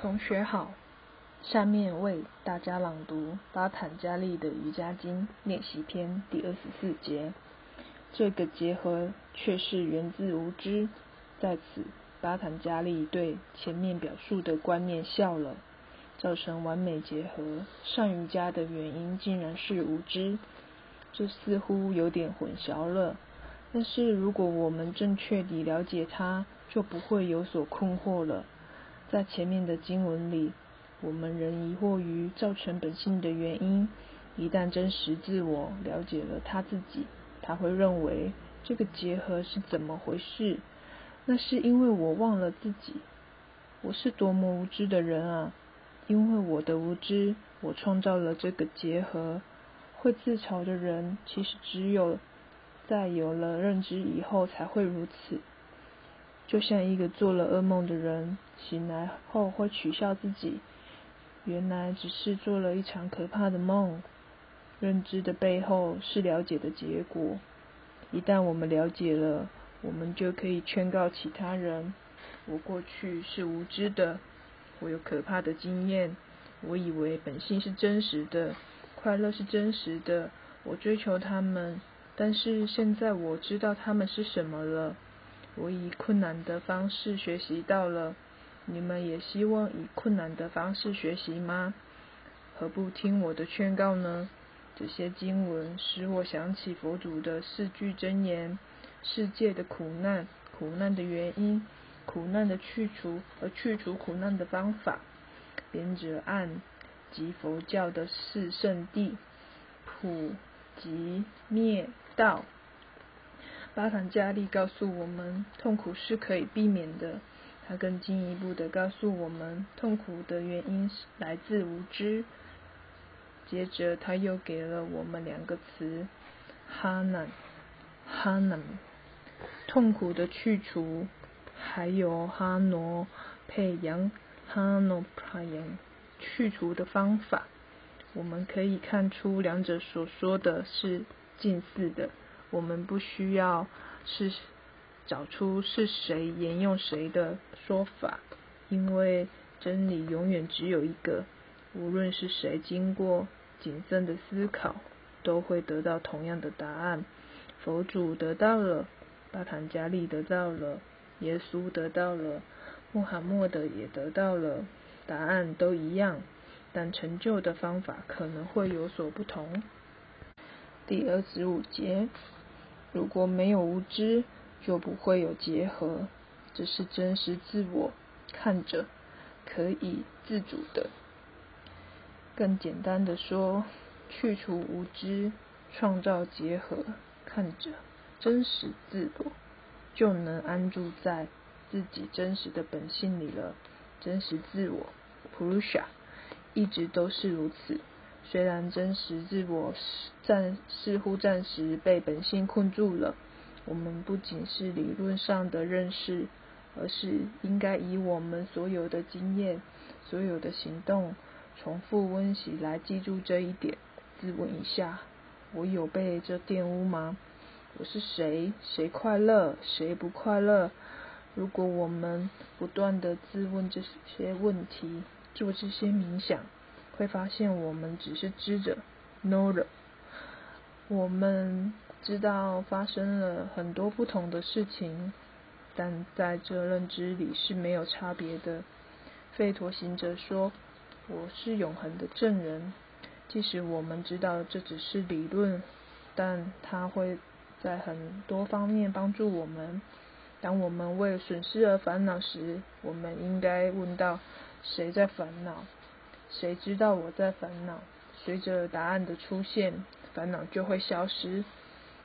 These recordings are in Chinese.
同学好，下面为大家朗读巴坦加利的瑜伽经练习篇第二十四节。这个结合却是源自无知，在此巴坦加利对前面表述的观念笑了。造成完美结合上瑜伽的原因竟然是无知，这似乎有点混淆了。但是如果我们正确地了解它，就不会有所困惑了。在前面的经文里，我们仍疑惑于造成本性的原因。一旦真实自我了解了他自己，他会认为这个结合是怎么回事？那是因为我忘了自己，我是多么无知的人啊！因为我的无知，我创造了这个结合。会自嘲的人，其实只有在有了认知以后才会如此。就像一个做了噩梦的人，醒来后会取笑自己，原来只是做了一场可怕的梦。认知的背后是了解的结果。一旦我们了解了，我们就可以劝告其他人：我过去是无知的，我有可怕的经验，我以为本性是真实的，快乐是真实的，我追求他们，但是现在我知道他们是什么了。我以困难的方式学习到了，你们也希望以困难的方式学习吗？何不听我的劝告呢？这些经文使我想起佛祖的四句真言：世界的苦难、苦难的原因、苦难的去除和去除苦难的方法。编者案及佛教的四圣地：普、及灭、道。巴坦加利告诉我们，痛苦是可以避免的。他更进一步的告诉我们，痛苦的原因是来自无知。接着，他又给了我们两个词：哈南、哈南，痛苦的去除；还有哈诺佩扬、哈诺帕扬，去除的方法。我们可以看出，两者所说的是近似的。我们不需要是找出是谁沿用谁的说法，因为真理永远只有一个。无论是谁经过谨慎的思考，都会得到同样的答案。佛祖得到了，巴坦加利得到了，耶稣得到了，穆罕默德也得到了，答案都一样，但成就的方法可能会有所不同。第二十五节。如果没有无知，就不会有结合。这是真实自我看着可以自主的。更简单的说，去除无知，创造结合，看着真实自我，就能安住在自己真实的本性里了。真实自我 （Purusha） 一直都是如此。虽然真实自我暂似乎暂时被本性困住了，我们不仅是理论上的认识，而是应该以我们所有的经验、所有的行动，重复温习来记住这一点。自问一下：我有被这玷污吗？我是谁？谁快乐？谁不快乐？如果我们不断的自问这些问题，做这些冥想。会发现我们只是知者，know 了。我们知道发生了很多不同的事情，但在这认知里是没有差别的。费陀行者说：“我是永恒的证人。”即使我们知道这只是理论，但它会在很多方面帮助我们。当我们为损失而烦恼时，我们应该问到：谁在烦恼？谁知道我在烦恼？随着答案的出现，烦恼就会消失。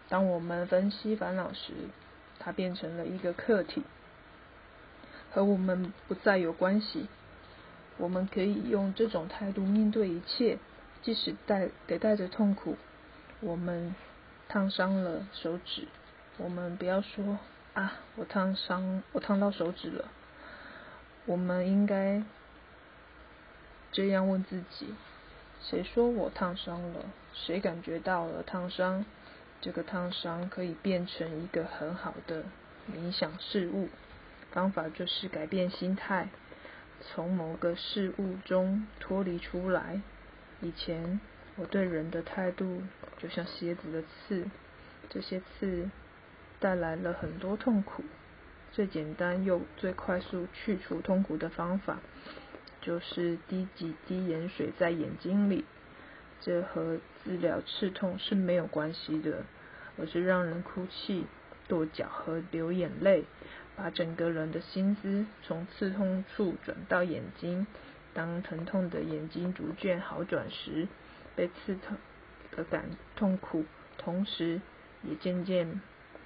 当我们分析烦恼时，它变成了一个客体，和我们不再有关系。我们可以用这种态度面对一切，即使带得带着痛苦。我们烫伤了手指，我们不要说啊，我烫伤，我烫到手指了。我们应该。这样问自己：谁说我烫伤了？谁感觉到了烫伤？这个烫伤可以变成一个很好的冥想事物。方法就是改变心态，从某个事物中脱离出来。以前我对人的态度就像蝎子的刺，这些刺带来了很多痛苦。最简单又最快速去除痛苦的方法，就是滴几滴盐水在眼睛里。这和治疗刺痛是没有关系的，而是让人哭泣、跺脚和流眼泪，把整个人的心思从刺痛处转到眼睛。当疼痛的眼睛逐渐好转时，被刺痛的感痛苦，同时也渐渐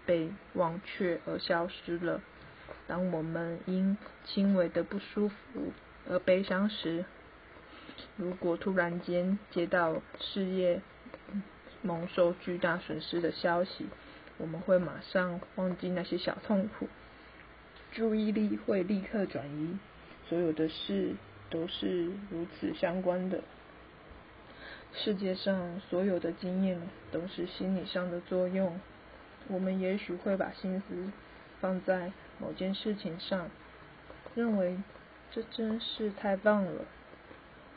被忘却而消失了。当我们因轻微的不舒服而悲伤时，如果突然间接到事业蒙受巨大损失的消息，我们会马上忘记那些小痛苦，注意力会立刻转移。所有的事都是如此相关的。世界上所有的经验都是心理上的作用。我们也许会把心思放在。某件事情上，认为这真是太棒了。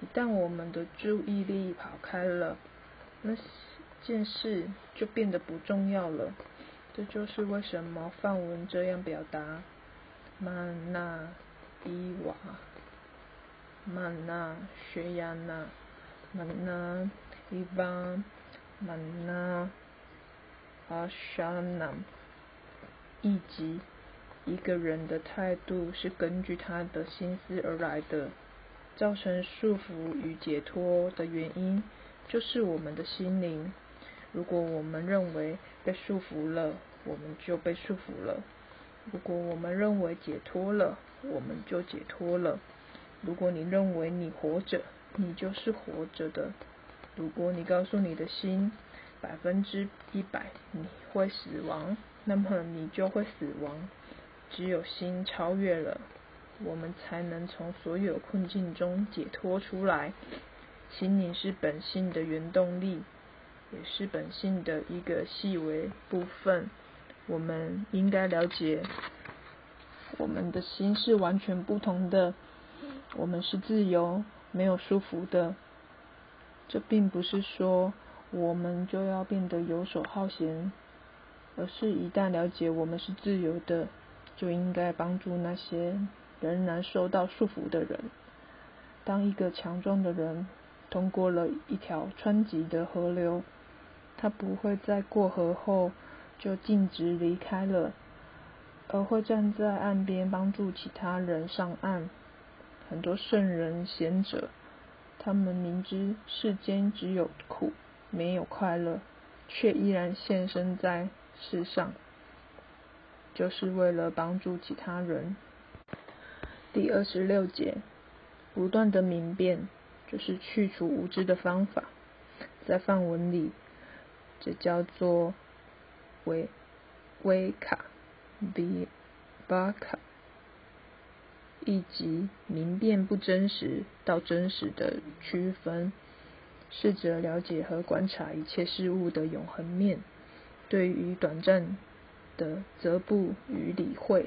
一旦我们的注意力跑开了，那件事就变得不重要了。这就是为什么范文这样表达：曼那伊瓦、曼那学亚那、曼那伊巴、曼那阿沙那，以及。一个人的态度是根据他的心思而来的，造成束缚与解脱的原因就是我们的心灵。如果我们认为被束缚了，我们就被束缚了；如果我们认为解脱了，我们就解脱了。如果你认为你活着，你就是活着的；如果你告诉你的心百分之一百你会死亡，那么你就会死亡。只有心超越了，我们才能从所有困境中解脱出来。心灵是本性的原动力，也是本性的一个细微部分。我们应该了解，我们的心是完全不同的。我们是自由、没有束缚的。这并不是说我们就要变得游手好闲，而是一旦了解我们是自由的。就应该帮助那些仍然受到束缚的人。当一个强壮的人通过了一条湍急的河流，他不会在过河后就径直离开了，而会站在岸边帮助其他人上岸。很多圣人贤者，他们明知世间只有苦没有快乐，却依然现身在世上。就是为了帮助其他人。第二十六节，不断的明辨，就是去除无知的方法。在范文里，这叫做维维卡比巴卡，以及明辨不真实到真实的区分，试着了解和观察一切事物的永恒面。对于短暂。的则不予理会。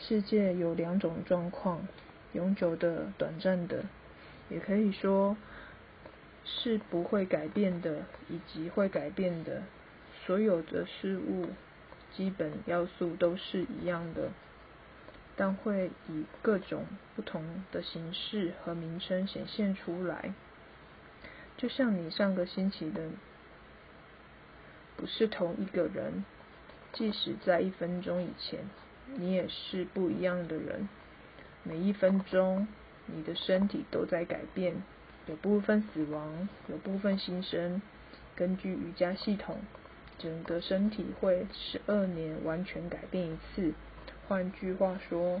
世界有两种状况：永久的、短暂的，也可以说是不会改变的，以及会改变的。所有的事物基本要素都是一样的，但会以各种不同的形式和名称显现出来。就像你上个星期的不是同一个人。即使在一分钟以前，你也是不一样的人。每一分钟，你的身体都在改变，有部分死亡，有部分新生。根据瑜伽系统，整个身体会十二年完全改变一次。换句话说，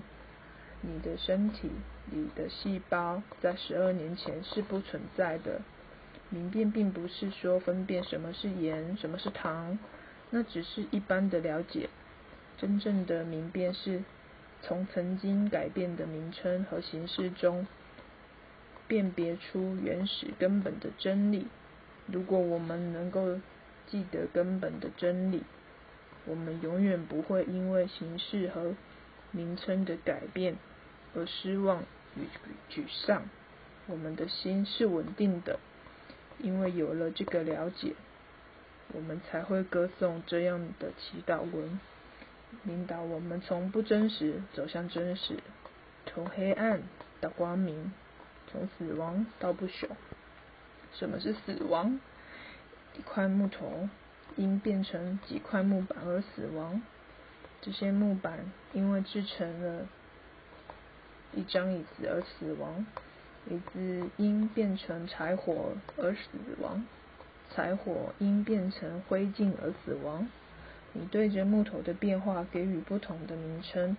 你的身体里的细胞在十二年前是不存在的。明辨并不是说分辨什么是盐，什么是糖。那只是一般的了解，真正的明辨是从曾经改变的名称和形式中辨别出原始根本的真理。如果我们能够记得根本的真理，我们永远不会因为形式和名称的改变而失望与沮丧，我们的心是稳定的，因为有了这个了解，我们才会歌颂这样的祈祷文，引导我们从不真实走向真实，从黑暗到光明，从死亡到不朽。什么是死亡？一块木头因变成几块木板而死亡。这些木板因为制成了一张椅子而死亡。椅子因变成柴火而死亡。柴火因变成灰烬而死亡。你对着木头的变化给予不同的名称、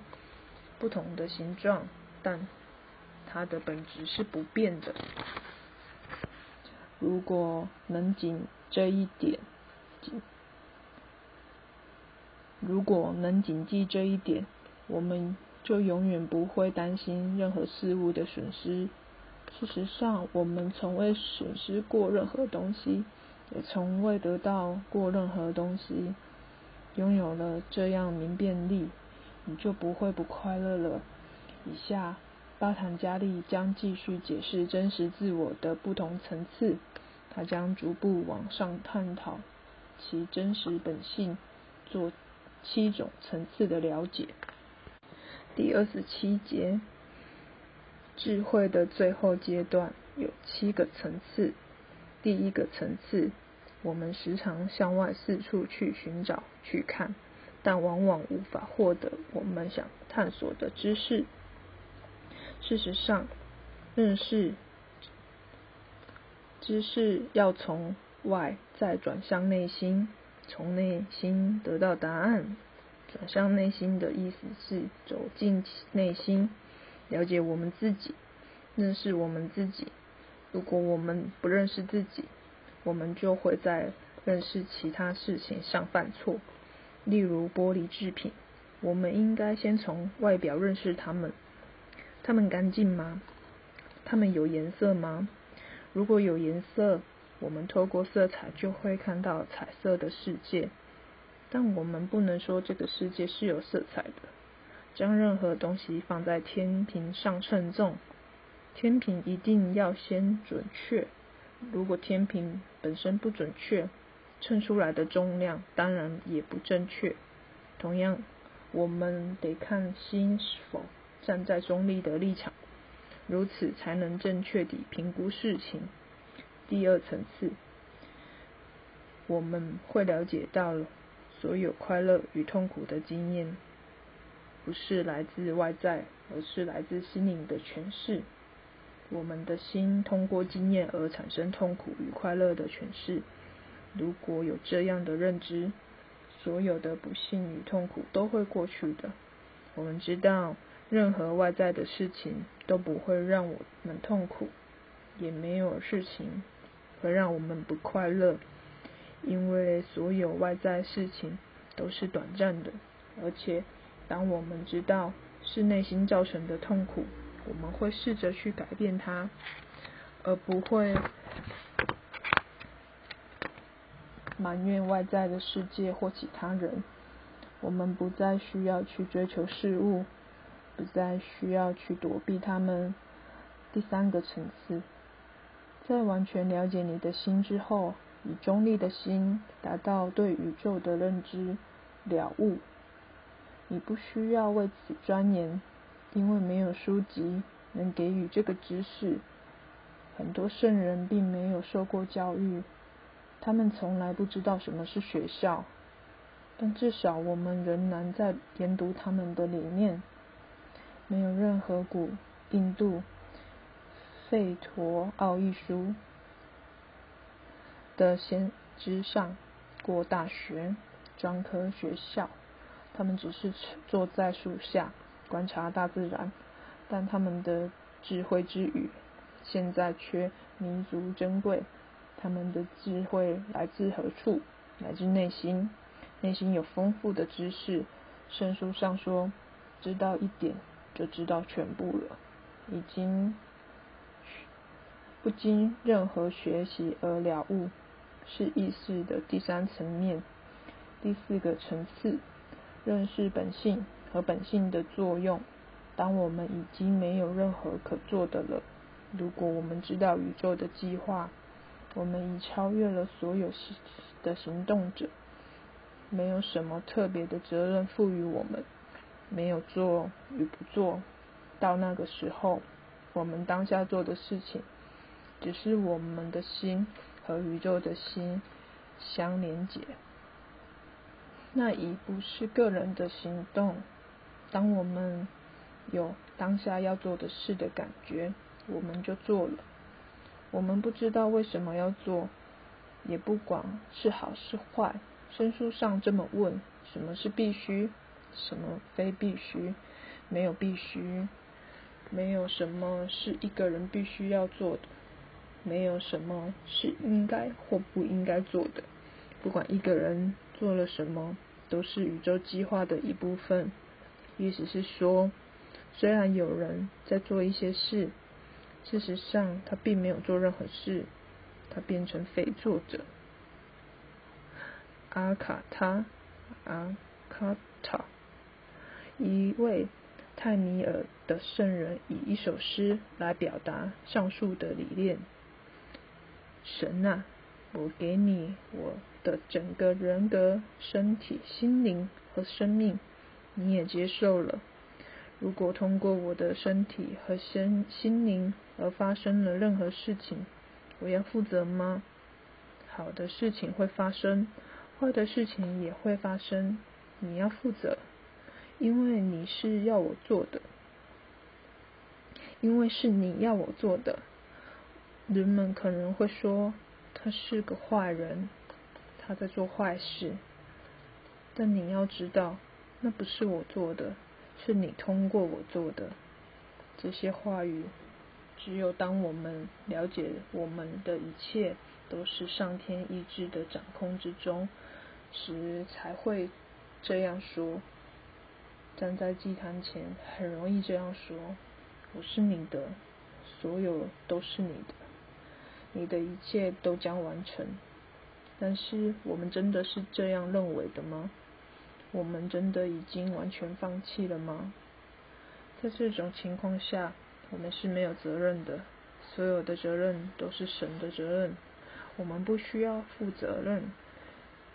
不同的形状，但它的本质是不变的。如果能谨这一点，如果能谨记这一点，我们就永远不会担心任何事物的损失。事实上，我们从未损失过任何东西，也从未得到过任何东西。拥有了这样明辨力，你就不会不快乐了。以下。巴坦加利将继续解释真实自我的不同层次，他将逐步往上探讨其真实本性，做七种层次的了解。第二十七节，智慧的最后阶段有七个层次。第一个层次，我们时常向外四处去寻找、去看，但往往无法获得我们想探索的知识。事实上，认识知识要从外再转向内心，从内心得到答案。转向内心的意思是走进内心，了解我们自己，认识我们自己。如果我们不认识自己，我们就会在认识其他事情上犯错。例如玻璃制品，我们应该先从外表认识它们。它们干净吗？它们有颜色吗？如果有颜色，我们透过色彩就会看到彩色的世界。但我们不能说这个世界是有色彩的。将任何东西放在天平上称重，天平一定要先准确。如果天平本身不准确，称出来的重量当然也不正确。同样，我们得看心是否。站在中立的立场，如此才能正确地评估事情。第二层次，我们会了解到了所有快乐与痛苦的经验，不是来自外在，而是来自心灵的诠释。我们的心通过经验而产生痛苦与快乐的诠释。如果有这样的认知，所有的不幸与痛苦都会过去的。我们知道。任何外在的事情都不会让我们痛苦，也没有事情会让我们不快乐，因为所有外在事情都是短暂的。而且，当我们知道是内心造成的痛苦，我们会试着去改变它，而不会埋怨外在的世界或其他人。我们不再需要去追求事物。不再需要去躲避他们。第三个层次，在完全了解你的心之后，以中立的心达到对宇宙的认知了悟。你不需要为此钻研，因为没有书籍能给予这个知识。很多圣人并没有受过教育，他们从来不知道什么是学校，但至少我们仍然在研读他们的理念。没有任何古印度吠陀奥义书的先知上过大学、专科学校，他们只是坐在树下观察大自然，但他们的智慧之语现在却弥足珍贵。他们的智慧来自何处？来自内心，内心有丰富的知识。圣书上说，知道一点。就知道全部了，已经不经任何学习而了悟，是意识的第三层面。第四个层次，认识本性和本性的作用。当我们已经没有任何可做的了，如果我们知道宇宙的计划，我们已超越了所有的行动者，没有什么特别的责任赋予我们，没有做与不做。到那个时候，我们当下做的事情，只是我们的心和宇宙的心相连接。那已不是个人的行动。当我们有当下要做的事的感觉，我们就做了。我们不知道为什么要做，也不管是好是坏。申书上这么问：什么是必须？什么非必须？没有必须，没有什么是一个人必须要做的，没有什么是应该或不应该做的。不管一个人做了什么，都是宇宙计划的一部分。意思是说，虽然有人在做一些事，事实上他并没有做任何事，他变成非作者。阿卡他，阿卡塔，一位泰米尔的圣人以一首诗来表达上述的理念：神啊！我给你我的整个人格、身体、心灵和生命，你也接受了。如果通过我的身体和心心灵而发生了任何事情，我要负责吗？好的事情会发生，坏的事情也会发生，你要负责，因为你是要我做的，因为是你要我做的。人们可能会说。他是个坏人，他在做坏事。但你要知道，那不是我做的，是你通过我做的。这些话语，只有当我们了解我们的一切都是上天意志的掌控之中时，才会这样说。站在祭坛前，很容易这样说：“我是你的，所有都是你的。”你的一切都将完成，但是我们真的是这样认为的吗？我们真的已经完全放弃了吗？在这种情况下，我们是没有责任的，所有的责任都是神的责任，我们不需要负责任。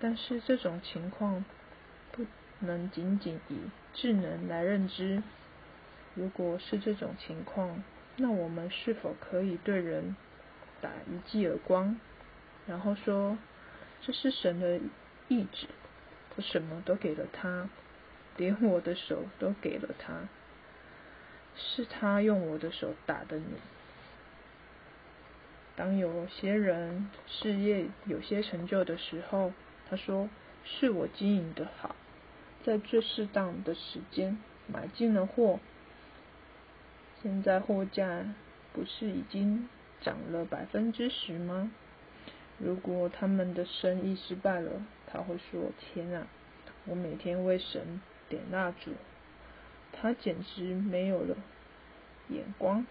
但是这种情况不能仅仅以智能来认知。如果是这种情况，那我们是否可以对人？打一记耳光，然后说：“这是神的意志，我什么都给了他，连我的手都给了他，是他用我的手打的你。”当有些人事业有些成就的时候，他说：“是我经营的好，在最适当的时间买进了货，现在货价不是已经？”涨了百分之十吗？如果他们的生意失败了，他会说：“天啊，我每天为神点蜡烛，他简直没有了眼光。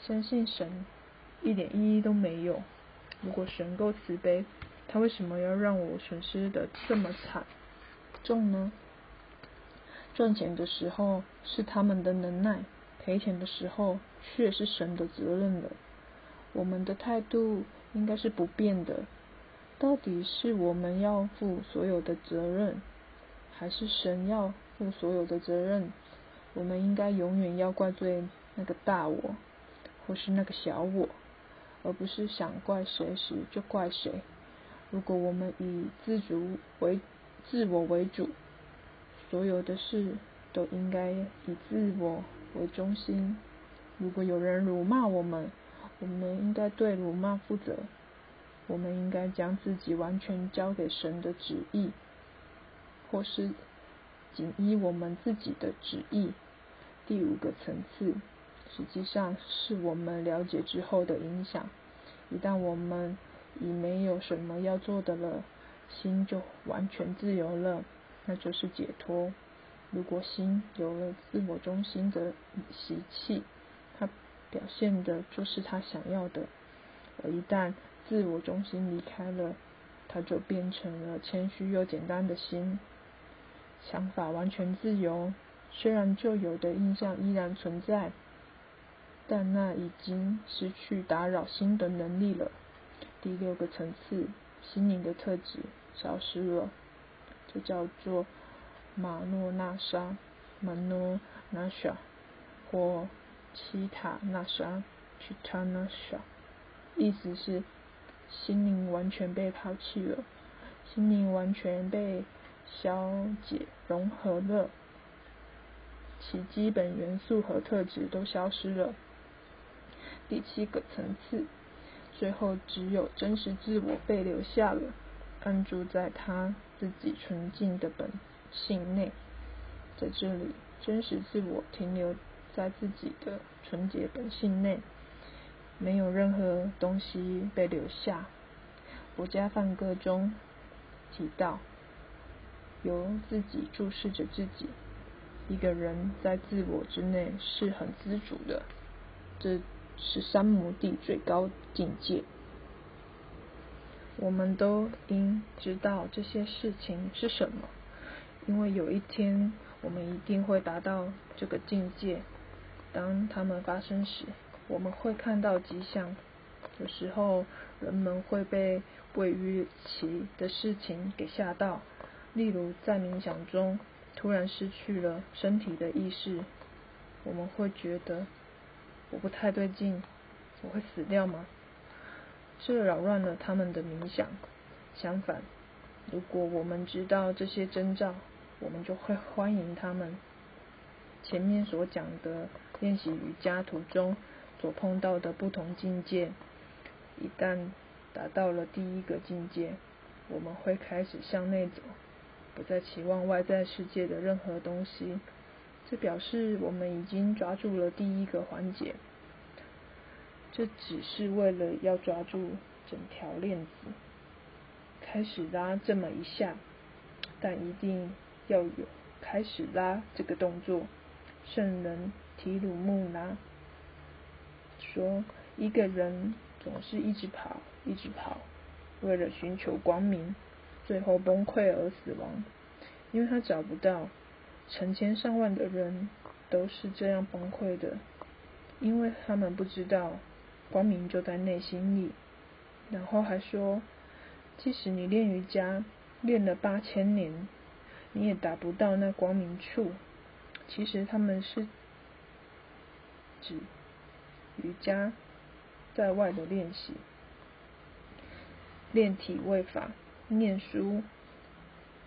相信神一点意义都没有。如果神够慈悲，他为什么要让我损失的这么惨重呢？赚钱的时候是他们的能耐，赔钱的时候却是神的责任了。”我们的态度应该是不变的。到底是我们要负所有的责任，还是神要负所有的责任？我们应该永远要怪罪那个大我，或是那个小我，而不是想怪谁时就怪谁。如果我们以自主为自我为主，所有的事都应该以自我为中心。如果有人辱骂我们，我们应该对辱骂负责。我们应该将自己完全交给神的旨意，或是仅依我们自己的旨意。第五个层次，实际上是我们了解之后的影响。一旦我们已没有什么要做的了，心就完全自由了，那就是解脱。如果心有了自我中心的习气，它。表现的就是他想要的，而一旦自我中心离开了，他就变成了谦虚又简单的心，想法完全自由，虽然旧有的印象依然存在，但那已经失去打扰心的能力了。第六个层次，心灵的特质消失了，这叫做马诺那沙 （Mano Nasha） 或七塔那沙 （Chitanasha），意思是心灵完全被抛弃了，心灵完全被消解融合了。其基本元素和特质都消失了。第七个层次，最后只有真实自我被留下了，安住在他自己纯净的本性内。在这里，真实自我停留在自己的纯洁本性内，没有任何东西被留下。我家梵歌中提到，由自己注视着自己。一个人在自我之内是很自主的，这是三摩地最高境界。我们都应知道这些事情是什么，因为有一天我们一定会达到这个境界。当它们发生时，我们会看到吉祥。有时候人们会被未预期的事情给吓到，例如在冥想中。突然失去了身体的意识，我们会觉得我不太对劲，我会死掉吗？这扰乱了他们的冥想。相反，如果我们知道这些征兆，我们就会欢迎他们。前面所讲的练习瑜伽途中所碰到的不同境界，一旦达到了第一个境界，我们会开始向内走。不再期望外在世界的任何东西，这表示我们已经抓住了第一个环节。这只是为了要抓住整条链子，开始拉这么一下，但一定要有开始拉这个动作。圣人提鲁木拉说：“一个人总是一直跑，一直跑，为了寻求光明。”最后崩溃而死亡，因为他找不到。成千上万的人都是这样崩溃的，因为他们不知道光明就在内心里。然后还说，即使你练瑜伽练了八千年，你也达不到那光明处。其实他们是指瑜伽在外的练习，练体位法。念书、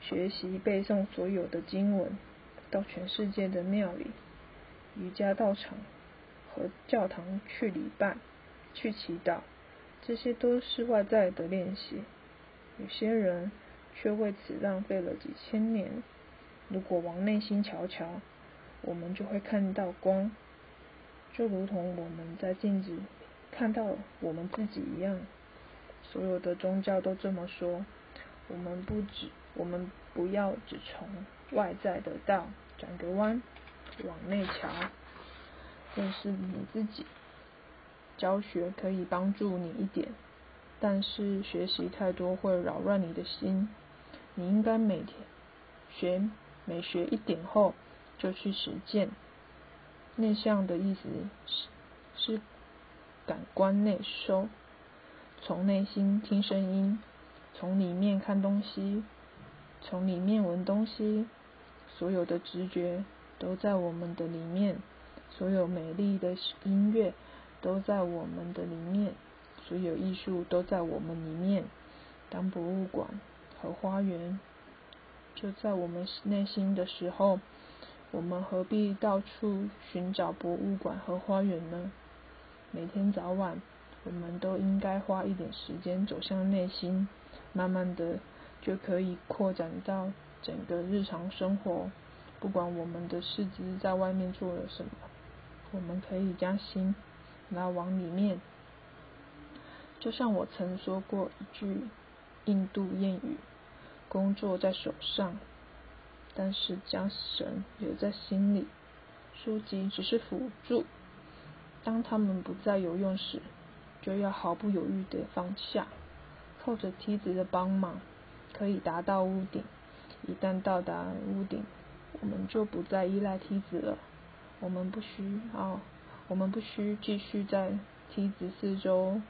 学习、背诵所有的经文，到全世界的庙里、瑜伽道场和教堂去礼拜、去祈祷，这些都是外在的练习。有些人却为此浪费了几千年。如果往内心瞧瞧，我们就会看到光，就如同我们在镜子看到我们自己一样。所有的宗教都这么说。我们不只，我们不要只从外在的道转个弯，往内瞧，认识你自己。教学可以帮助你一点，但是学习太多会扰乱你的心。你应该每天学，每学一点后就去实践。内向的意思是是感官内收，从内心听声音。从里面看东西，从里面闻东西，所有的直觉都在我们的里面，所有美丽的音乐都在我们的里面，所有艺术都在我们里面。当博物馆和花园就在我们内心的时候，我们何必到处寻找博物馆和花园呢？每天早晚，我们都应该花一点时间走向内心。慢慢的就可以扩展到整个日常生活。不管我们的四肢在外面做了什么，我们可以将心拉往里面。就像我曾说过一句印度谚语：“工作在手上，但是将神留在心里。书籍只是辅助，当他们不再有用时，就要毫不犹豫地放下。”靠着梯子的帮忙，可以达到屋顶。一旦到达屋顶，我们就不再依赖梯子了。我们不需要，我们不需继续在梯子四周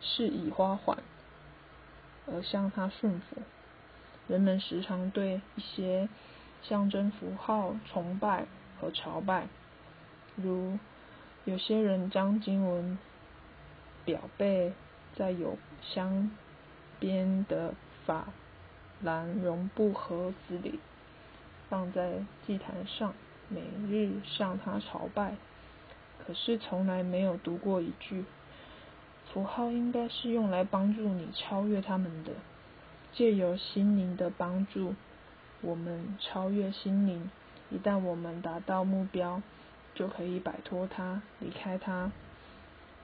示意花环，而向它顺服。人们时常对一些象征符号崇拜和朝拜，如有些人将经文表背在有镶边的法兰绒布盒子里，放在祭坛上，每日向他朝拜。可是从来没有读过一句：符号应该是用来帮助你超越他们的。借由心灵的帮助，我们超越心灵。一旦我们达到目标，就可以摆脱它，离开它。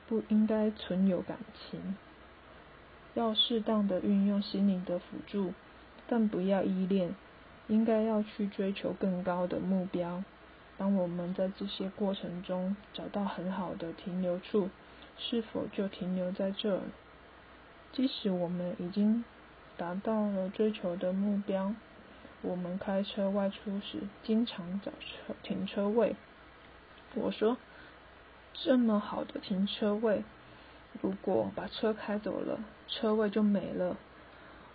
不应该存有感情，要适当的运用心灵的辅助，但不要依恋。应该要去追求更高的目标。当我们在这些过程中找到很好的停留处，是否就停留在这儿？即使我们已经。达到了追求的目标，我们开车外出时经常找车停车位。我说，这么好的停车位，如果把车开走了，车位就没了。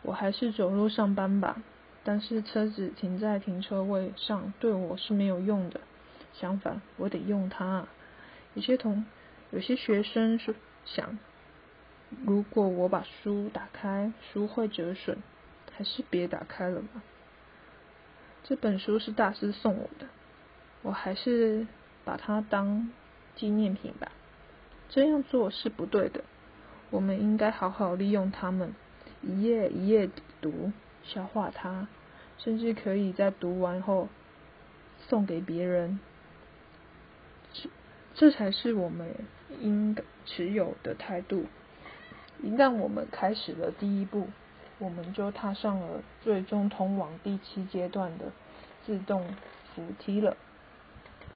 我还是走路上班吧。但是车子停在停车位上对我是没有用的，相反，我得用它。有些同有些学生是想。如果我把书打开，书会折损，还是别打开了吧。这本书是大师送我的，我还是把它当纪念品吧。这样做是不对的，我们应该好好利用它们，一页一页读，消化它，甚至可以在读完后送给别人。这这才是我们应该持有的态度。一旦我们开始了第一步，我们就踏上了最终通往第七阶段的自动扶梯了。